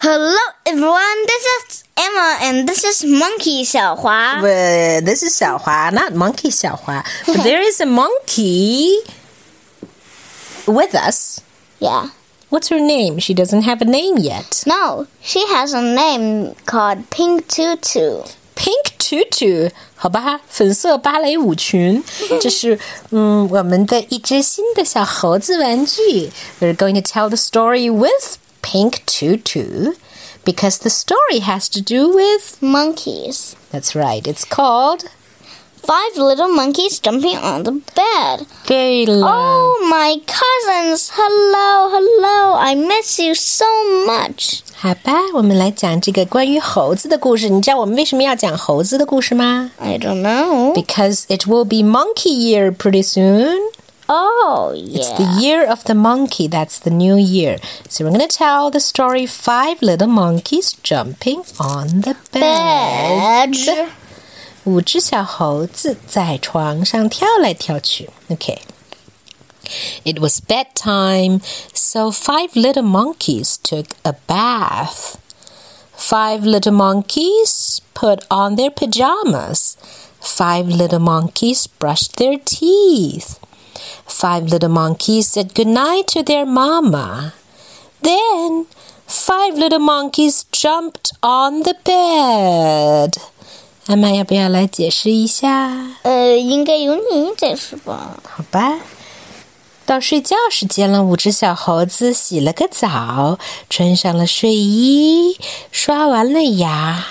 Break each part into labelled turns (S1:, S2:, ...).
S1: Hello, everyone. This is Emma, and this is Monkey 小华.
S2: Well, this is 小华, not monkey 小华. But there is a monkey with us.
S1: Yeah.
S2: What's her name? She doesn't have a name yet.
S1: No, she has a name called Pink Tutu.
S2: Pink Tutu，好吧，粉色芭蕾舞裙，这是嗯我们的一只新的小猴子玩具。We're going to tell the story with Pink Tutu because the story has to do with
S1: Monkeys.
S2: That's right. It's called
S1: Five little monkeys jumping on the bed.
S2: 对了。
S1: Oh, my cousins. Hello, hello. I miss you so much.
S2: 好吧，我们来讲这个关于猴子的故事。你知道我们为什么要讲猴子的故事吗
S1: I don't know.
S2: Because it will be monkey year pretty soon.
S1: Oh,
S2: It's
S1: yeah.
S2: the year of the monkey. That's the new year. So we're going to tell the story Five Little Monkeys Jumping on the Bed.
S1: Bed.
S2: 五只小猴子在床上跳来跳去。Okay. It was bedtime, so five little monkeys took a bath. Five little monkeys put on their pajamas. Five little monkeys brushed their teeth. Five little monkeys said goodnight to their mama. Then five little monkeys jumped on the bed. 阿妈要不要来解释一下？
S1: 呃，应该由你解释吧。
S2: 好吧。到睡觉时间了，五只小猴子洗了个澡，穿上了睡衣，刷完了牙，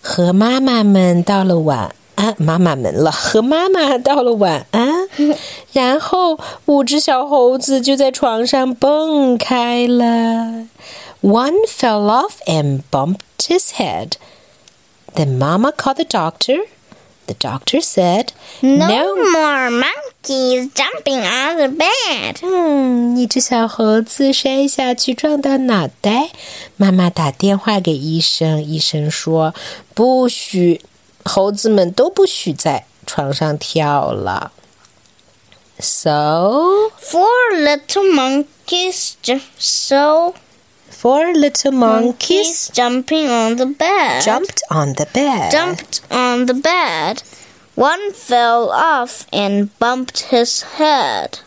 S2: 和妈妈们道了晚安。妈妈们了，和妈妈道了晚安。然后五只小猴子就在床上蹦开了。One fell off and bumped his head. Then Mama called the doctor. The doctor said,
S1: No more monkeys jumping on the bed.
S2: 嗯，一只小猴子摔下去撞到脑袋，妈妈打电话给医生，医生说不许，猴子们都不许在床上跳了。So
S1: Four little monkeys so
S2: four little monkeys
S1: monkeys jumping on the bed.
S2: jumped on the bed.
S1: jumped on the bed. One fell off and bumped his head.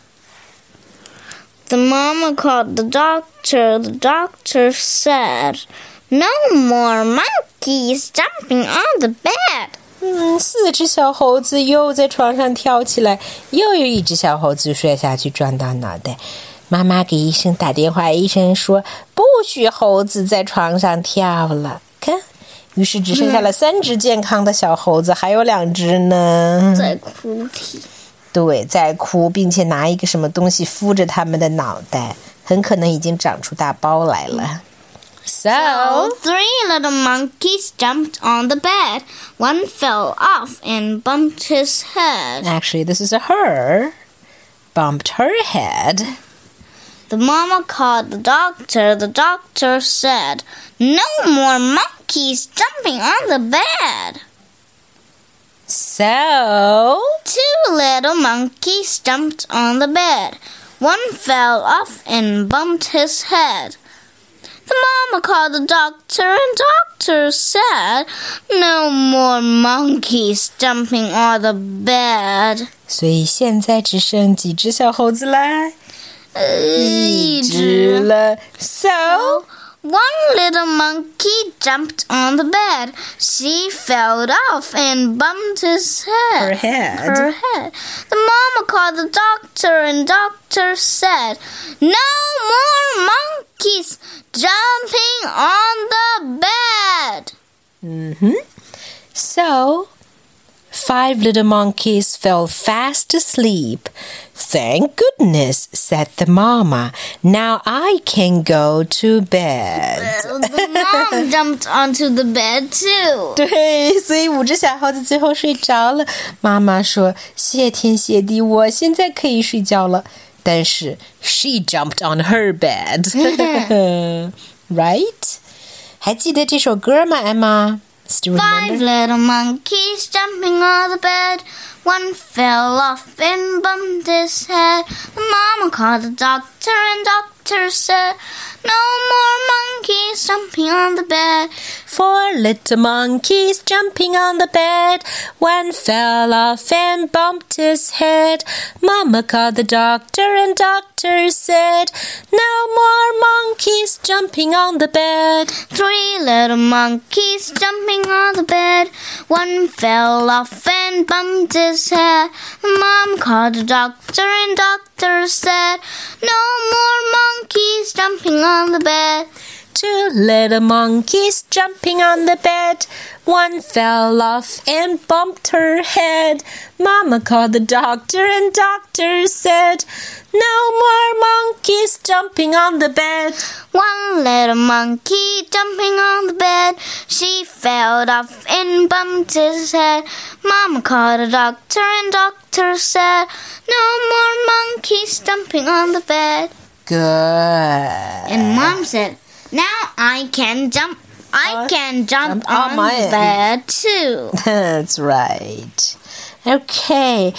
S1: The mama called the doctor. The doctor said, No more monkeys jumping on the bed.
S2: 嗯，四只小猴子又在床上跳起来，又有一只小猴子摔下去撞到脑袋。妈妈给医生打电话，医生说不许猴子在床上跳了。看，于是只剩下了三只健康的小猴子，还有两只呢。
S1: 在哭啼。
S2: 对，在哭，并且拿一个什么东西敷着他们的脑袋，很可能已经长出大包来了。So
S1: So three little monkeys jumped on the bed. One fell off and bumped his head.
S2: actually, this is a her. Bumped her head.
S1: The mama called the doctor. The doctor said, No more monkeys jumping on the bed.
S2: So
S1: Two little monkeys jumped on the bed. One fell off and bumped his head. The mama called the doctor, and doctor said, No more monkeys jumping on the bed.
S2: 所以现在只剩几只小猴子啦？一只了。So
S1: One little monkey jumped on the bed. She fell off and bumped his
S2: her
S1: head.
S2: head.
S1: Her head. The mama called the doctor, and doctor said, "No more monkeys jumping on the bed."
S2: Mm-hmm. So, five little monkeys fell fast asleep. Thank goodness, said the mama. Now I can go to bed.
S1: The mom jumped onto the bed too.
S2: 对，所以五只小猴子最后睡着了。妈妈说：“谢天谢地，我现在可以睡觉了。” 但是 she jumped on her bed, right？还记得这首歌吗，Emma? Still
S1: Five
S2: remember?
S1: little monkeys jumping on the bed. One fell off and bumped his head. The mama called the doctor, and doctor said, No more monkeys monkeys jumping on the bed.
S2: Four little monkeys jumping on the bed. One fell off and bumped his head. Mama called the doctor and doctor said, No more monkeys jumping on the bed.
S1: Three little monkeys jumping on the bed. One fell off and bumped his head. Mom called the doctor and doctor said, No more monkeys jumping on the bed.
S2: Two little monkeys jumping on the bed. One fell off and bumped her head. Mama called the doctor and doctor said, No more monkeys jumping on the bed.
S1: One little monkey jumping on the bed. She fell off and bumped his head. Mama called the doctor and doctor said, No more monkeys jumping on the bed.
S2: Good.
S1: And mom said, Now I can jump. I
S2: Uh,
S1: can jump,
S2: jump on
S1: on
S2: my
S1: bed too.
S2: That's right. Okay.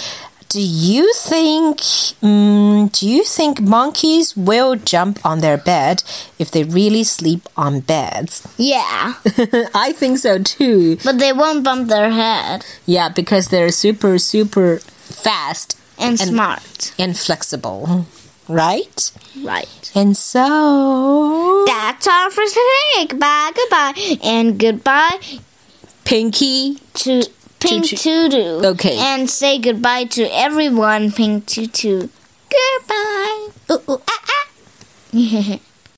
S2: Do you think um, do you think monkeys will jump on their bed if they really sleep on beds?
S1: Yeah,
S2: I think so too.
S1: but they won't bump their head.
S2: Yeah, because they're super super fast
S1: And,
S2: And-
S1: smart.
S2: and flexible, right?
S1: Right.
S2: And so
S1: That's all for today. Goodbye, goodbye, and goodbye
S2: Pinky
S1: to Pink. Tutu.
S2: Okay.
S1: And say goodbye to everyone, Pink Tutu. Goodbye. Ooh, ooh, ah, ah.